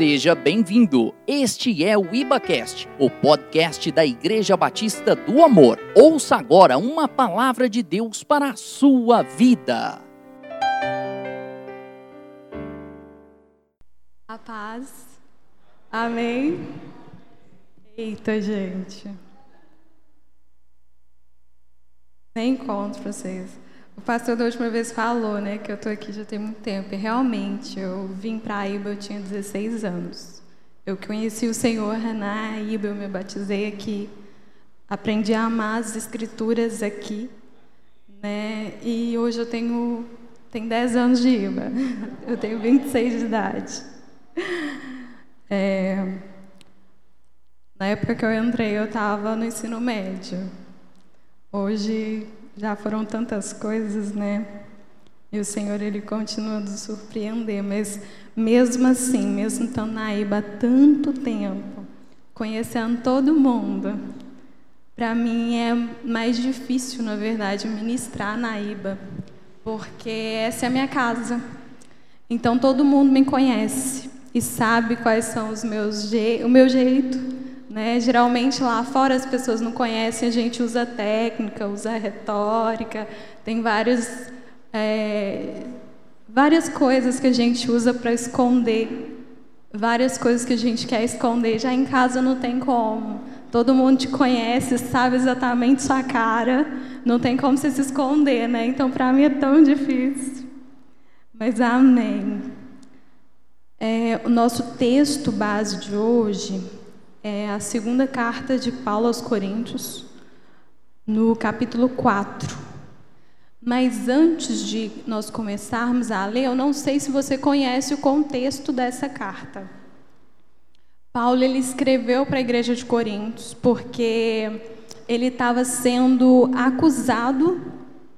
Seja bem-vindo. Este é o IbaCast, o podcast da Igreja Batista do Amor. Ouça agora uma palavra de Deus para a sua vida. A paz. Amém. Eita, gente. Nem conto para vocês. O pastor da última vez falou, né, que eu estou aqui já tem muito tempo. E realmente, eu vim para Iba, eu tinha 16 anos. Eu conheci o Senhor na Iba, eu me batizei aqui. Aprendi a amar as escrituras aqui, né? E hoje eu tenho tenho 10 anos de Iba. Eu tenho 26 de idade. É, na época que eu entrei, eu estava no ensino médio. Hoje já foram tantas coisas, né? E o Senhor, Ele continua nos surpreender, mas mesmo assim, mesmo estando na Iba há tanto tempo, conhecendo todo mundo, para mim é mais difícil, na verdade, ministrar na Iba, porque essa é a minha casa. Então todo mundo me conhece e sabe quais são os meus je o meu jeito, né? Geralmente lá fora as pessoas não conhecem, a gente usa técnica, usa retórica, tem vários, é, várias coisas que a gente usa para esconder, várias coisas que a gente quer esconder. Já em casa não tem como. Todo mundo te conhece, sabe exatamente sua cara, não tem como você se esconder, né? Então para mim é tão difícil. Mas amém. É, o nosso texto base de hoje é a segunda carta de Paulo aos Coríntios, no capítulo 4. Mas antes de nós começarmos a ler, eu não sei se você conhece o contexto dessa carta. Paulo ele escreveu para a igreja de Coríntios porque ele estava sendo acusado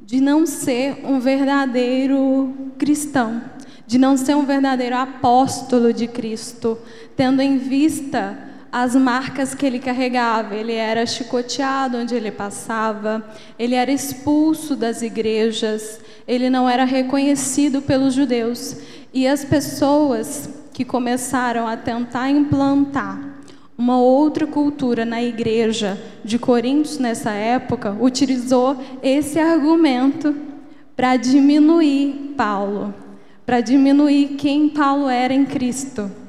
de não ser um verdadeiro cristão, de não ser um verdadeiro apóstolo de Cristo, tendo em vista as marcas que ele carregava. Ele era chicoteado onde ele passava, ele era expulso das igrejas, ele não era reconhecido pelos judeus. E as pessoas que começaram a tentar implantar uma outra cultura na igreja de Coríntios nessa época, utilizou esse argumento para diminuir Paulo, para diminuir quem Paulo era em Cristo.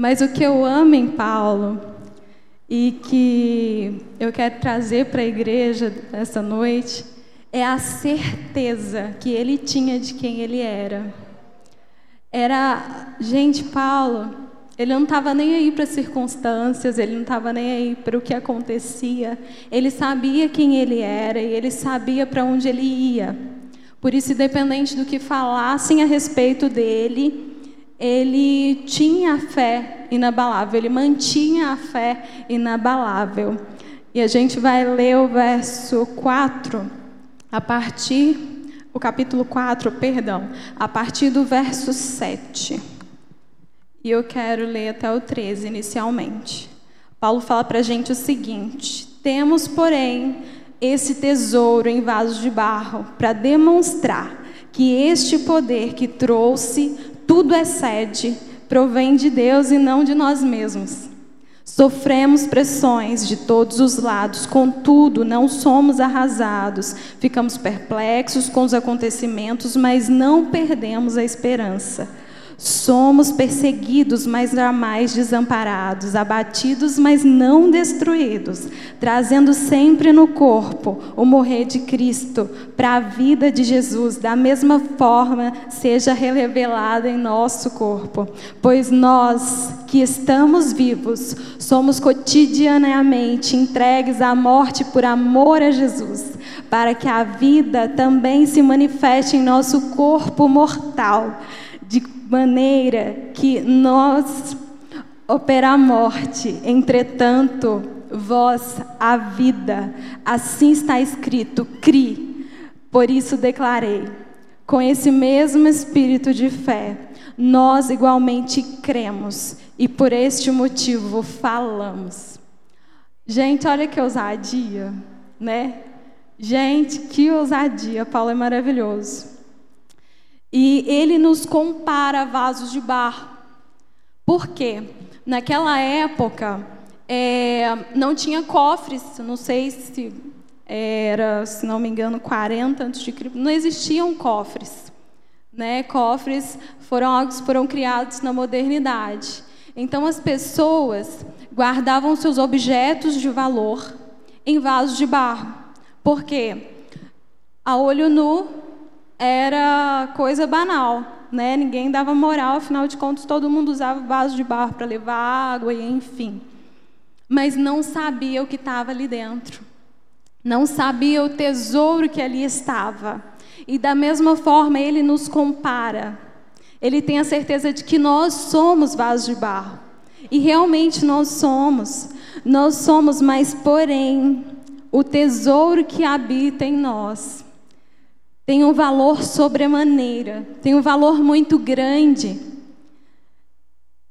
Mas o que eu amo em Paulo e que eu quero trazer para a igreja essa noite é a certeza que ele tinha de quem ele era. Era, gente, Paulo, ele não estava nem aí para as circunstâncias, ele não estava nem aí para o que acontecia. Ele sabia quem ele era e ele sabia para onde ele ia. Por isso, independente do que falassem a respeito dele, ele tinha a fé inabalável, ele mantinha a fé inabalável. E a gente vai ler o verso 4, a partir, o capítulo 4, perdão, a partir do verso 7. E eu quero ler até o 13 inicialmente. Paulo fala para a gente o seguinte: Temos, porém, esse tesouro em vasos de barro para demonstrar que este poder que trouxe tudo excede, provém de Deus e não de nós mesmos. Sofremos pressões de todos os lados, contudo, não somos arrasados. Ficamos perplexos com os acontecimentos, mas não perdemos a esperança. Somos perseguidos, mas jamais desamparados, abatidos, mas não destruídos, trazendo sempre no corpo o morrer de Cristo para a vida de Jesus, da mesma forma seja revelada em nosso corpo. Pois nós que estamos vivos, somos cotidianamente entregues à morte por amor a Jesus, para que a vida também se manifeste em nosso corpo mortal maneira que nós opera a morte, entretanto, vós a vida. Assim está escrito: cri. Por isso declarei, com esse mesmo espírito de fé, nós igualmente cremos e por este motivo falamos. Gente, olha que ousadia, né? Gente, que ousadia. Paulo é maravilhoso. E ele nos compara a vasos de barro. Por quê? Naquela época, é, não tinha cofres, não sei se era, se não me engano, 40 antes de Cristo, não existiam cofres. Né? Cofres foram algo foram criados na modernidade. Então as pessoas guardavam seus objetos de valor em vasos de barro. Por quê? A olho nu era coisa banal, né? Ninguém dava moral, afinal de contas todo mundo usava vaso de barro para levar água e enfim. Mas não sabia o que estava ali dentro. Não sabia o tesouro que ali estava. E da mesma forma ele nos compara. Ele tem a certeza de que nós somos vasos de barro. E realmente nós somos. Nós somos, mas porém, o tesouro que habita em nós tem um valor sobremaneira, tem um valor muito grande.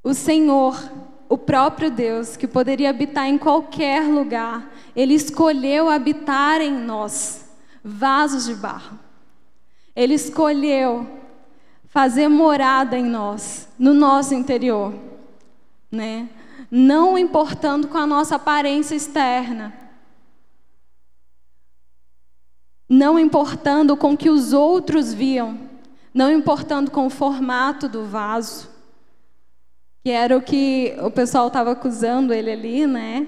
O Senhor, o próprio Deus, que poderia habitar em qualquer lugar, Ele escolheu habitar em nós, vasos de barro. Ele escolheu fazer morada em nós, no nosso interior, né? Não importando com a nossa aparência externa, não importando com o que os outros viam, não importando com o formato do vaso, que era o que o pessoal estava acusando ele ali, né?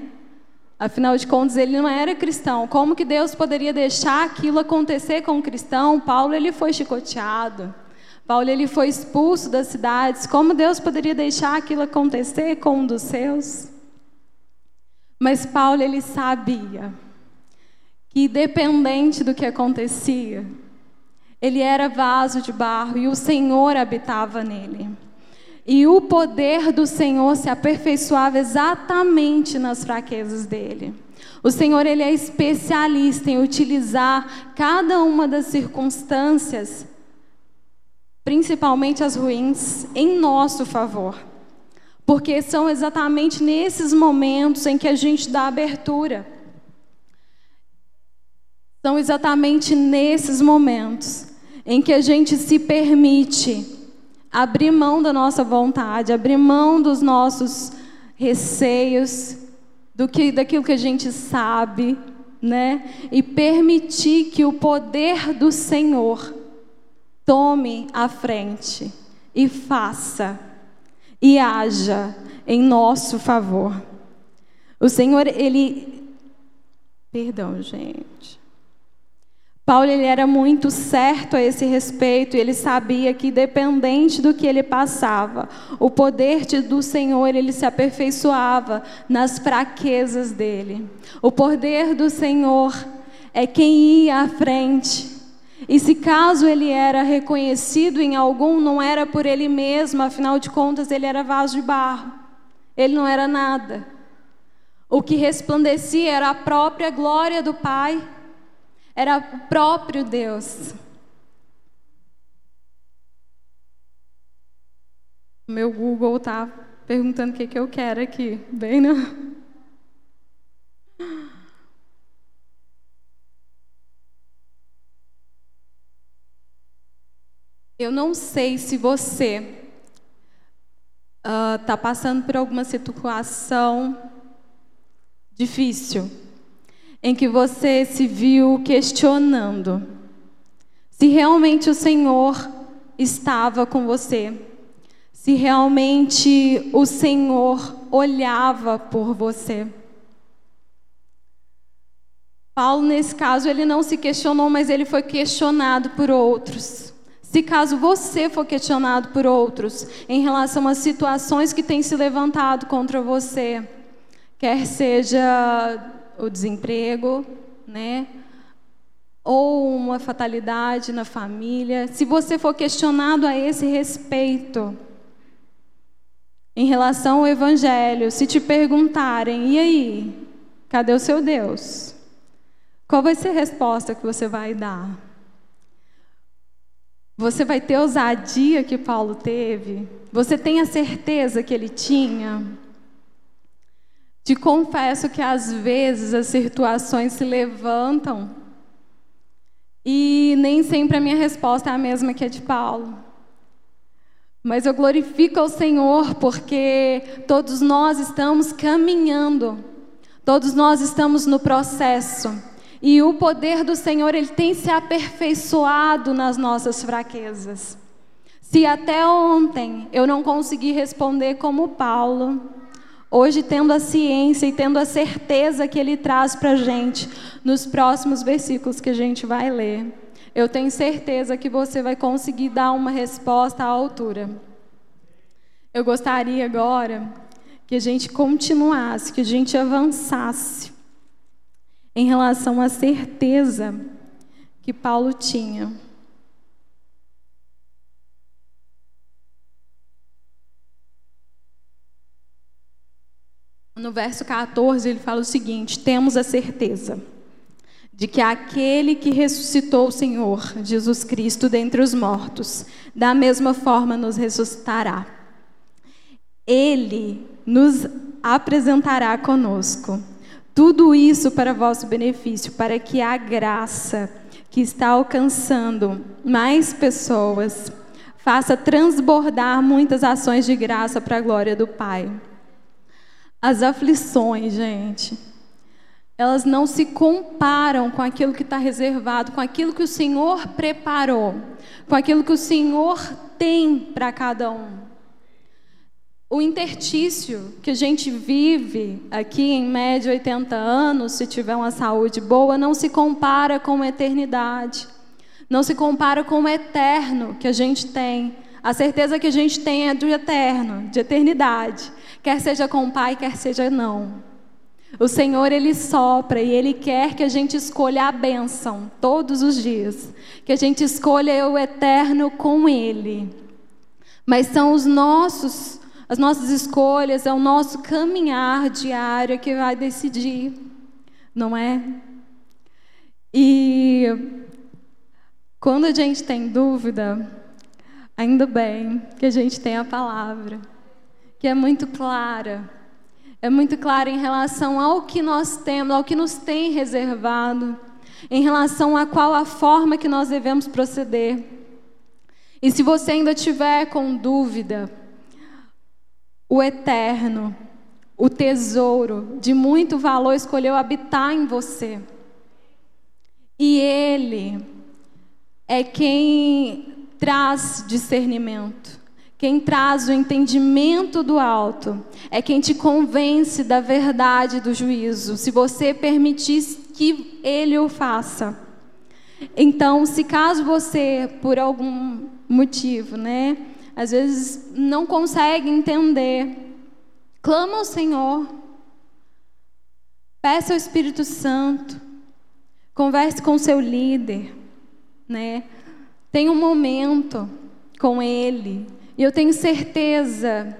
Afinal de contas, ele não era cristão. Como que Deus poderia deixar aquilo acontecer com um cristão? Paulo ele foi chicoteado. Paulo ele foi expulso das cidades. Como Deus poderia deixar aquilo acontecer com um dos seus? Mas Paulo ele sabia que dependente do que acontecia, ele era vaso de barro e o Senhor habitava nele. E o poder do Senhor se aperfeiçoava exatamente nas fraquezas dele. O Senhor ele é especialista em utilizar cada uma das circunstâncias, principalmente as ruins, em nosso favor. Porque são exatamente nesses momentos em que a gente dá abertura são exatamente nesses momentos em que a gente se permite abrir mão da nossa vontade, abrir mão dos nossos receios, do que daquilo que a gente sabe, né? E permitir que o poder do Senhor tome a frente e faça e haja em nosso favor. O Senhor, ele Perdão, gente. Paulo ele era muito certo a esse respeito, ele sabia que dependente do que ele passava, o poder do Senhor ele se aperfeiçoava nas fraquezas dele. O poder do Senhor é quem ia à frente. E se caso ele era reconhecido em algum, não era por ele mesmo, afinal de contas ele era vaso de barro. Ele não era nada. O que resplandecia era a própria glória do Pai. Era o próprio Deus. Meu Google está perguntando o que, que eu quero aqui. Bem, não? Né? Eu não sei se você está uh, passando por alguma situação difícil em que você se viu questionando se realmente o Senhor estava com você, se realmente o Senhor olhava por você. Paulo, nesse caso, ele não se questionou, mas ele foi questionado por outros. Se caso você for questionado por outros em relação às situações que têm se levantado contra você, quer seja o desemprego, né? Ou uma fatalidade na família. Se você for questionado a esse respeito, em relação ao Evangelho, se te perguntarem, e aí, cadê o seu Deus? Qual vai ser a resposta que você vai dar? Você vai ter ousadia que Paulo teve? Você tem a certeza que ele tinha? Te confesso que às vezes as situações se levantam e nem sempre a minha resposta é a mesma que a de Paulo. Mas eu glorifico ao Senhor porque todos nós estamos caminhando, todos nós estamos no processo. E o poder do Senhor, ele tem se aperfeiçoado nas nossas fraquezas. Se até ontem eu não consegui responder como Paulo, hoje tendo a ciência e tendo a certeza que ele traz para a gente nos próximos versículos que a gente vai ler, eu tenho certeza que você vai conseguir dar uma resposta à altura. Eu gostaria agora que a gente continuasse, que a gente avançasse em relação à certeza que Paulo tinha. No verso 14, ele fala o seguinte: Temos a certeza de que aquele que ressuscitou o Senhor Jesus Cristo dentre os mortos, da mesma forma nos ressuscitará. Ele nos apresentará conosco. Tudo isso para vosso benefício, para que a graça que está alcançando mais pessoas faça transbordar muitas ações de graça para a glória do Pai. As aflições, gente, elas não se comparam com aquilo que está reservado, com aquilo que o Senhor preparou, com aquilo que o Senhor tem para cada um. O intertício que a gente vive aqui, em média 80 anos, se tiver uma saúde boa, não se compara com a eternidade. Não se compara com o eterno que a gente tem. A certeza que a gente tem é do eterno, de eternidade. Quer seja com o Pai, quer seja não. O Senhor, Ele sopra e Ele quer que a gente escolha a bênção todos os dias. Que a gente escolha o eterno com Ele. Mas são os nossos, as nossas escolhas, é o nosso caminhar diário que vai decidir, não é? E quando a gente tem dúvida, ainda bem que a gente tem a palavra, que é muito clara é muito claro em relação ao que nós temos, ao que nos tem reservado, em relação a qual a forma que nós devemos proceder. E se você ainda tiver com dúvida, o eterno, o tesouro de muito valor escolheu habitar em você. E ele é quem traz discernimento. Quem traz o entendimento do alto é quem te convence da verdade do juízo, se você permitir que ele o faça. Então, se caso você, por algum motivo, né, às vezes não consegue entender, clama ao Senhor, peça ao Espírito Santo, converse com seu líder, né, tenha um momento com ele, e eu tenho certeza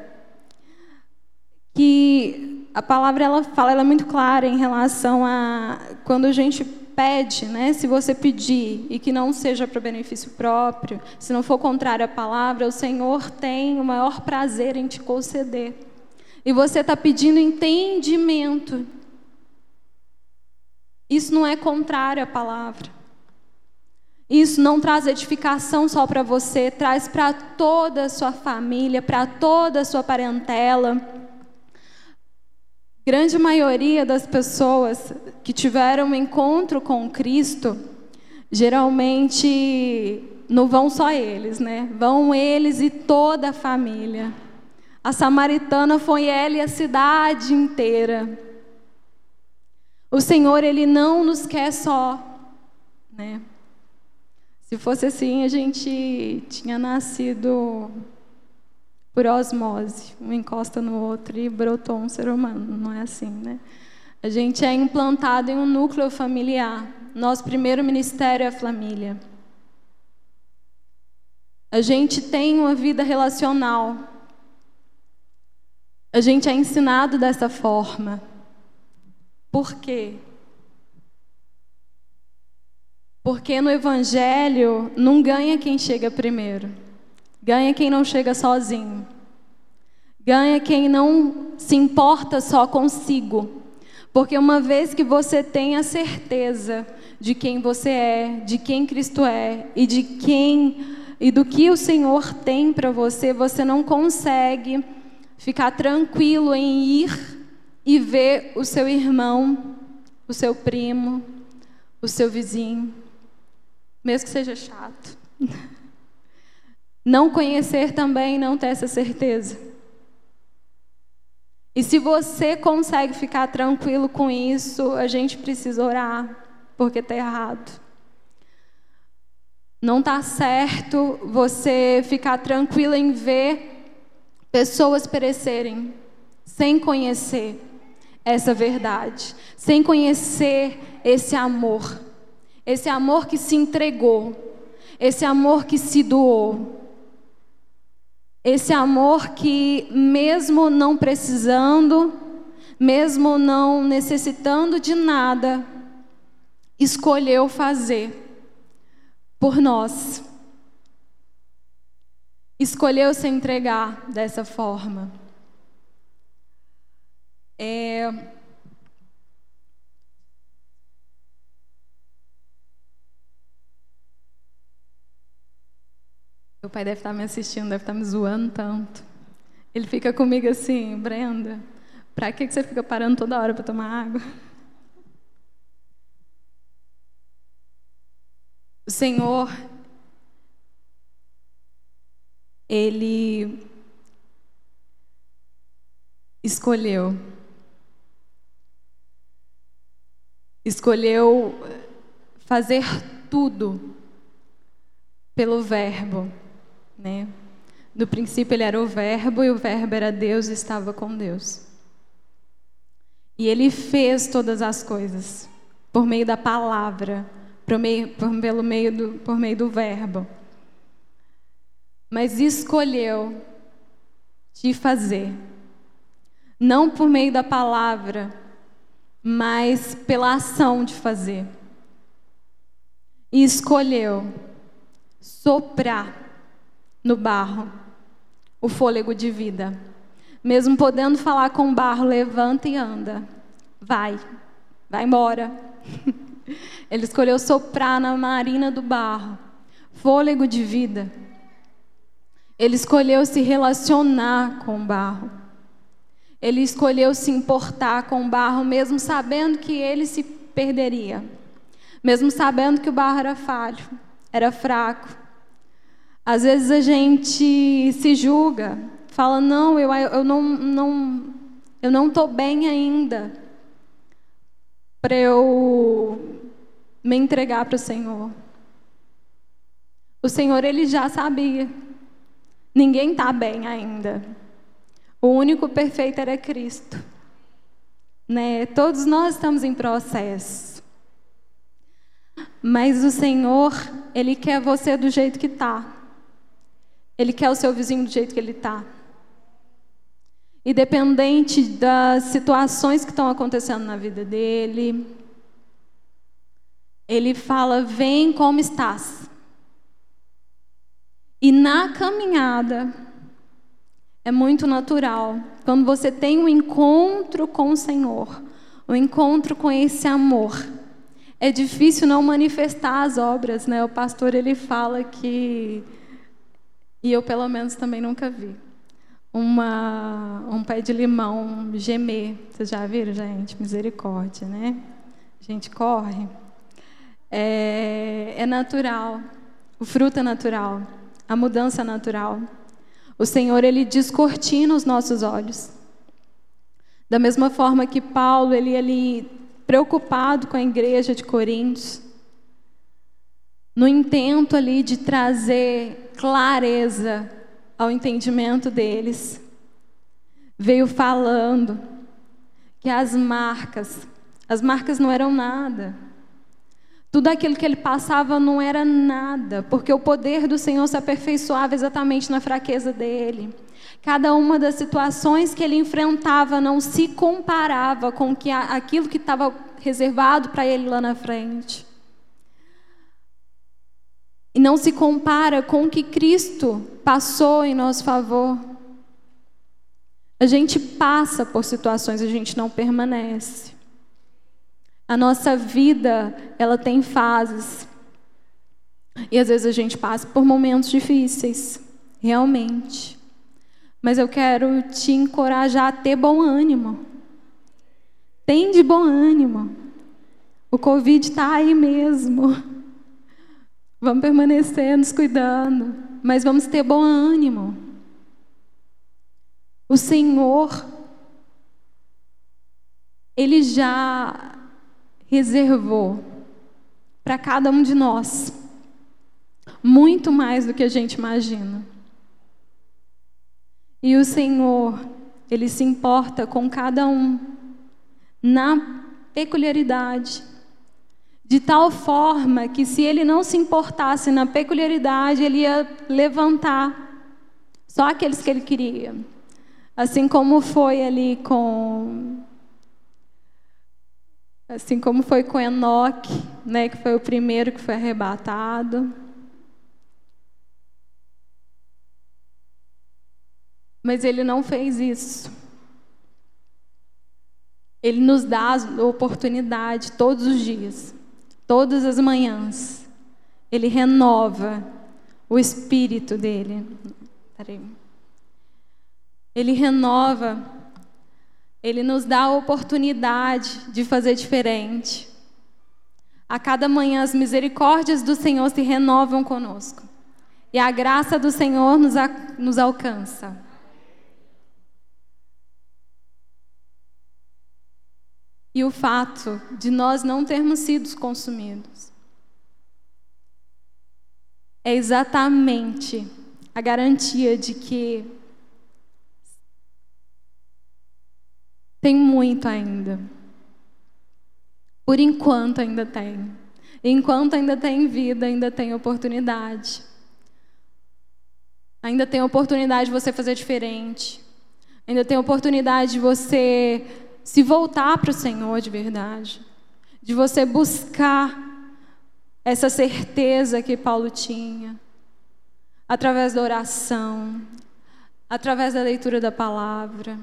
que a palavra ela fala, ela é muito clara em relação a quando a gente pede, né? Se você pedir e que não seja para benefício próprio, se não for contrário à palavra, o Senhor tem o maior prazer em te conceder. E você está pedindo entendimento. Isso não é contrário à palavra. Isso não traz edificação só para você, traz para toda a sua família, para toda a sua parentela. Grande maioria das pessoas que tiveram um encontro com Cristo, geralmente não vão só eles, né? Vão eles e toda a família. A samaritana foi ela e a cidade inteira. O Senhor, ele não nos quer só, né? Se fosse assim, a gente tinha nascido por osmose, um encosta no outro e brotou um ser humano. Não é assim, né? A gente é implantado em um núcleo familiar. Nosso primeiro ministério é a família. A gente tem uma vida relacional. A gente é ensinado dessa forma. Por quê? Porque no Evangelho não ganha quem chega primeiro, ganha quem não chega sozinho, ganha quem não se importa só consigo. Porque uma vez que você tem a certeza de quem você é, de quem Cristo é e de quem e do que o Senhor tem para você, você não consegue ficar tranquilo em ir e ver o seu irmão, o seu primo, o seu vizinho, mesmo que seja chato. Não conhecer também não ter essa certeza. E se você consegue ficar tranquilo com isso, a gente precisa orar, porque está errado. Não está certo você ficar tranquilo em ver pessoas perecerem sem conhecer essa verdade, sem conhecer esse amor, esse amor que se entregou, esse amor que se doou. Esse amor que, mesmo não precisando, mesmo não necessitando de nada, escolheu fazer por nós. Escolheu se entregar dessa forma. É, Meu pai deve estar me assistindo, deve estar me zoando tanto. Ele fica comigo assim, Brenda, para que você fica parando toda hora para tomar água? O Senhor, Ele escolheu, escolheu fazer tudo pelo Verbo né? No princípio ele era o Verbo e o Verbo era Deus e estava com Deus. E ele fez todas as coisas por meio da palavra, por meio, por, pelo meio do, por meio do Verbo. Mas escolheu de fazer, não por meio da palavra, mas pela ação de fazer. E escolheu soprar no barro o fôlego de vida. Mesmo podendo falar com o barro, levanta e anda. Vai, vai embora. Ele escolheu soprar na marina do barro, fôlego de vida. Ele escolheu se relacionar com o barro. Ele escolheu se importar com o barro, mesmo sabendo que ele se perderia. Mesmo sabendo que o barro era falho, era fraco, às vezes a gente se julga, fala não, eu, eu não não eu não estou bem ainda para eu me entregar para o Senhor. O Senhor ele já sabia. Ninguém está bem ainda. O único perfeito era Cristo. Né? Todos nós estamos em processo. Mas o Senhor, Ele quer você do jeito que está. Ele quer o seu vizinho do jeito que ele está. Independente das situações que estão acontecendo na vida dele, ele fala: Vem como estás. E na caminhada, é muito natural, quando você tem um encontro com o Senhor, um encontro com esse amor, é difícil não manifestar as obras, né? O pastor ele fala que e eu, pelo menos, também nunca vi. Uma, um pé de limão gemer. Vocês já viram, gente? Misericórdia, né? A gente corre. É, é natural. O fruto é natural. A mudança é natural. O Senhor, Ele descortina os nossos olhos. Da mesma forma que Paulo, ele ali preocupado com a igreja de Coríntios, no intento ali de trazer clareza ao entendimento deles, veio falando que as marcas, as marcas não eram nada. Tudo aquilo que ele passava não era nada, porque o poder do Senhor se aperfeiçoava exatamente na fraqueza dele. Cada uma das situações que ele enfrentava não se comparava com aquilo que estava reservado para ele lá na frente. E não se compara com o que Cristo passou em nosso favor. A gente passa por situações, a gente não permanece. A nossa vida, ela tem fases. E às vezes a gente passa por momentos difíceis, realmente. Mas eu quero te encorajar a ter bom ânimo. Tem de bom ânimo. O Covid está aí mesmo. Vamos permanecer nos cuidando, mas vamos ter bom ânimo. O Senhor, Ele já reservou para cada um de nós muito mais do que a gente imagina. E o Senhor, Ele se importa com cada um na peculiaridade, de tal forma que se Ele não se importasse na peculiaridade, Ele ia levantar só aqueles que Ele queria. Assim como foi ali com assim como foi com Enoque, né, que foi o primeiro que foi arrebatado. Mas ele não fez isso. Ele nos dá a oportunidade todos os dias, todas as manhãs. Ele renova o espírito dele. Ele renova, ele nos dá a oportunidade de fazer diferente. A cada manhã as misericórdias do Senhor se renovam conosco. E a graça do Senhor nos, nos alcança. E o fato de nós não termos sido consumidos. É exatamente a garantia de que tem muito ainda. Por enquanto ainda tem. Enquanto ainda tem vida, ainda tem oportunidade. Ainda tem oportunidade de você fazer diferente. Ainda tem oportunidade de você se voltar para o Senhor de verdade, de você buscar essa certeza que Paulo tinha, através da oração, através da leitura da palavra,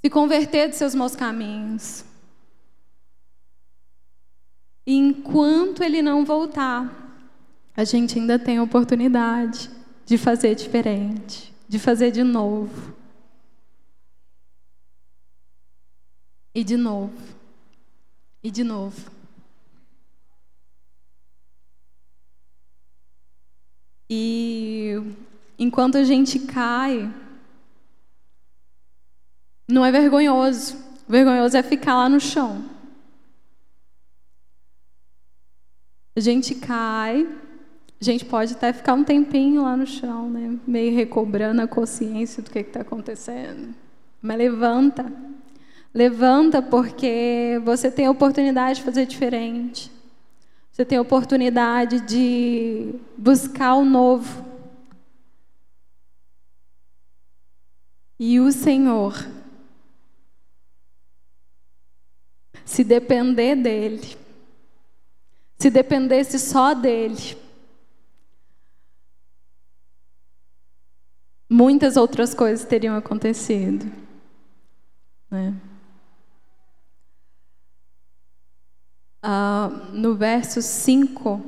se converter de seus maus caminhos. E enquanto ele não voltar, a gente ainda tem a oportunidade de fazer diferente, de fazer de novo. E de novo. E de novo. E enquanto a gente cai, não é vergonhoso. Vergonhoso é ficar lá no chão. A gente cai, a gente pode até ficar um tempinho lá no chão, né? meio recobrando a consciência do que está acontecendo. Mas levanta. Levanta porque você tem a oportunidade de fazer diferente. Você tem a oportunidade de buscar o novo. E o Senhor, se depender dEle, se dependesse só dEle, muitas outras coisas teriam acontecido. Né? Uh, no verso 5,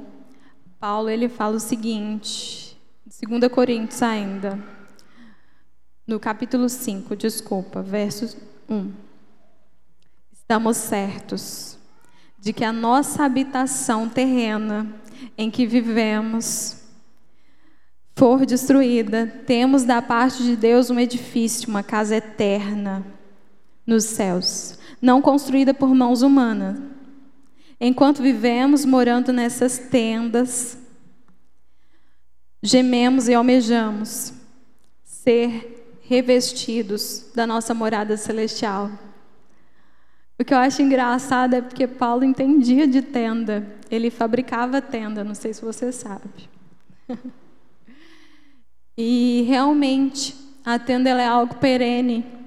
Paulo ele fala o seguinte, 2 Coríntios ainda, no capítulo 5, desculpa, verso 1. Estamos certos de que a nossa habitação terrena em que vivemos for destruída, temos da parte de Deus um edifício, uma casa eterna nos céus, não construída por mãos humanas Enquanto vivemos morando nessas tendas, gememos e almejamos ser revestidos da nossa morada celestial. O que eu acho engraçado é porque Paulo entendia de tenda, ele fabricava tenda, não sei se você sabe. e realmente, a tenda é algo perene.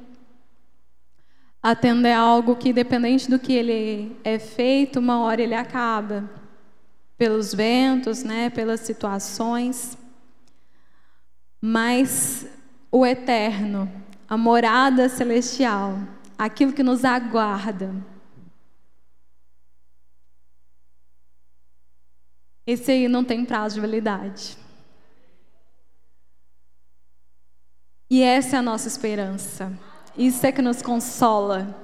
A tenda é algo que, dependente do que ele é feito, uma hora ele acaba. Pelos ventos, né, pelas situações. Mas o eterno, a morada celestial, aquilo que nos aguarda, esse aí não tem prazo de validade. E essa é a nossa esperança. Isso é que nos consola.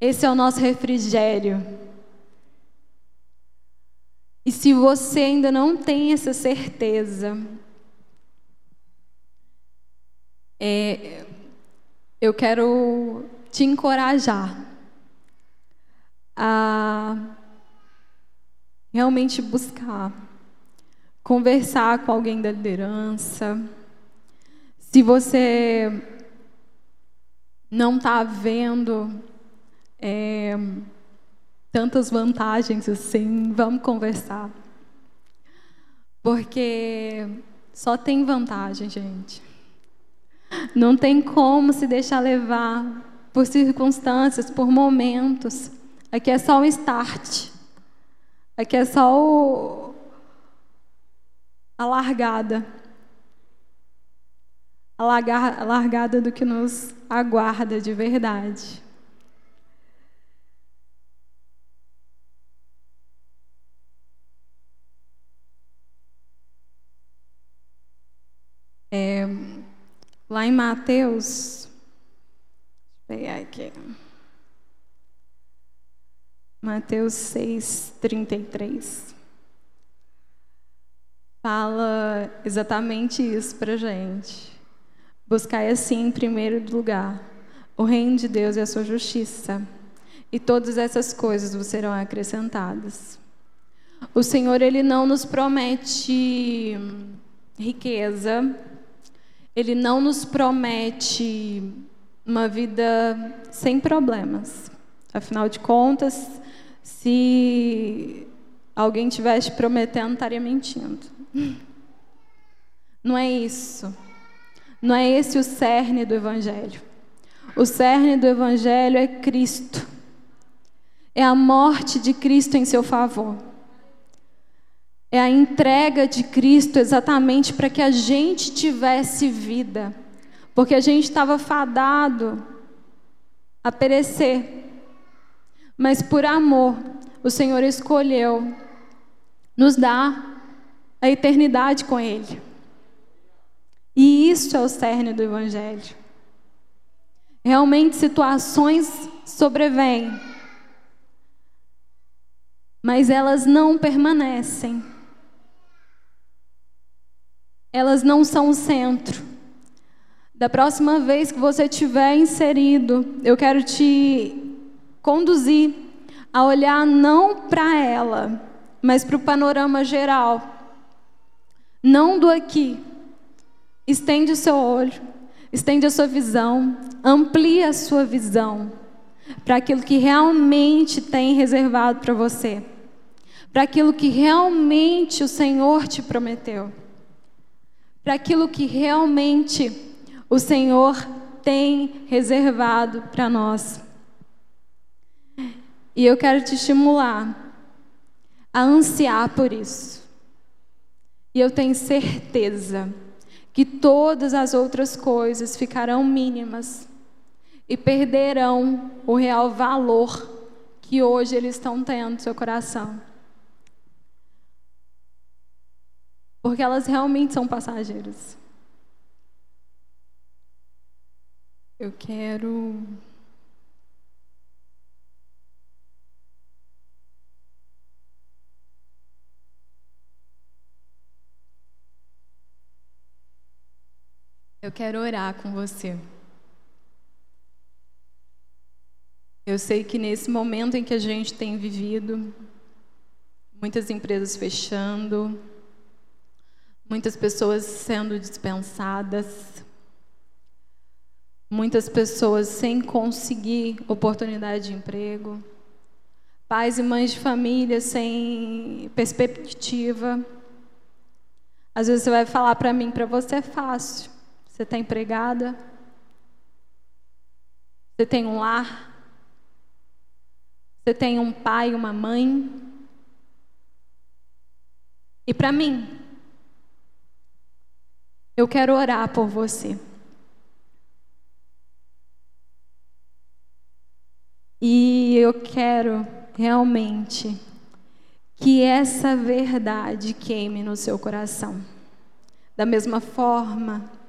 Esse é o nosso refrigério. E se você ainda não tem essa certeza, é, eu quero te encorajar a realmente buscar, conversar com alguém da liderança. Se você não está vendo é, tantas vantagens assim, vamos conversar. Porque só tem vantagem, gente. Não tem como se deixar levar por circunstâncias, por momentos. Aqui é só o start. Aqui é só o... a largada. A largada do que nos aguarda de verdade. É, lá em Mateus, pegar aqui. Mateus 6, 33. Fala exatamente isso para gente. Buscai assim, em primeiro lugar, o reino de Deus e a sua justiça, e todas essas coisas vos serão acrescentadas. O Senhor, Ele não nos promete riqueza, ele não nos promete uma vida sem problemas. Afinal de contas, se alguém tivesse prometendo, estaria mentindo. Não é isso. Não é esse o cerne do Evangelho. O cerne do Evangelho é Cristo. É a morte de Cristo em seu favor é a entrega de Cristo exatamente para que a gente tivesse vida, porque a gente estava fadado a perecer. Mas por amor, o Senhor escolheu nos dar a eternidade com Ele. E isso é o cerne do Evangelho. Realmente situações sobrevêm, mas elas não permanecem elas não são o centro. Da próxima vez que você tiver inserido, eu quero te conduzir a olhar não para ela, mas para o panorama geral. Não do aqui. Estende o seu olho, estende a sua visão, amplia a sua visão para aquilo que realmente tem reservado para você, para aquilo que realmente o Senhor te prometeu para aquilo que realmente o Senhor tem reservado para nós. E eu quero te estimular a ansiar por isso. E eu tenho certeza que todas as outras coisas ficarão mínimas e perderão o real valor que hoje eles estão tendo no seu coração. porque elas realmente são passageiras. Eu quero. Eu quero orar com você. Eu sei que nesse momento em que a gente tem vivido, muitas empresas fechando, muitas pessoas sendo dispensadas, muitas pessoas sem conseguir oportunidade de emprego, pais e mães de família sem perspectiva. Às vezes você vai falar para mim, para você é fácil. Você está empregada, você tem um lar, você tem um pai, uma mãe. E para mim, eu quero orar por você. E eu quero realmente que essa verdade queime no seu coração, da mesma forma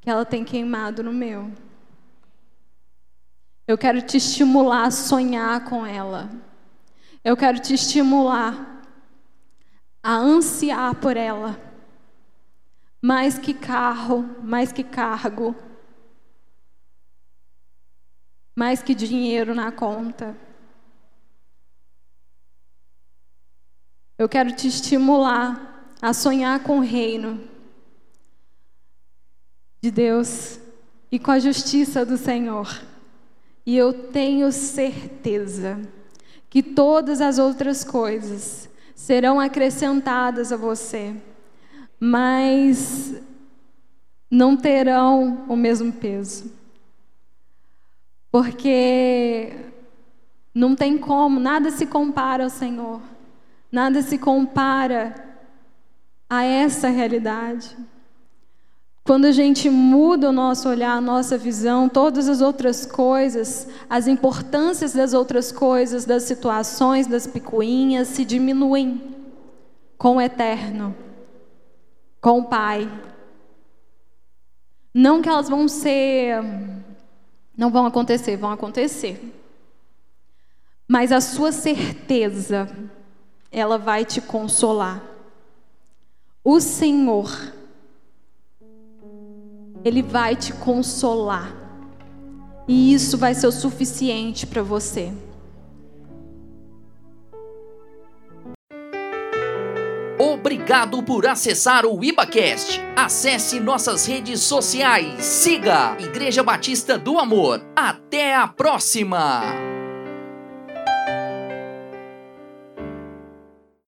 que ela tem queimado no meu. Eu quero te estimular a sonhar com ela. Eu quero te estimular a ansiar por ela. Mais que carro, mais que cargo, mais que dinheiro na conta. Eu quero te estimular a sonhar com o reino de Deus e com a justiça do Senhor. E eu tenho certeza que todas as outras coisas serão acrescentadas a você, mas não terão o mesmo peso. Porque não tem como, nada se compara ao Senhor. Nada se compara a essa realidade. Quando a gente muda o nosso olhar, a nossa visão, todas as outras coisas, as importâncias das outras coisas, das situações, das picuinhas se diminuem com o eterno, com o Pai. Não que elas vão ser, não vão acontecer, vão acontecer. Mas a sua certeza ela vai te consolar. O Senhor, Ele vai te consolar. E isso vai ser o suficiente para você. Obrigado por acessar o IbaCast. Acesse nossas redes sociais. Siga Igreja Batista do Amor. Até a próxima!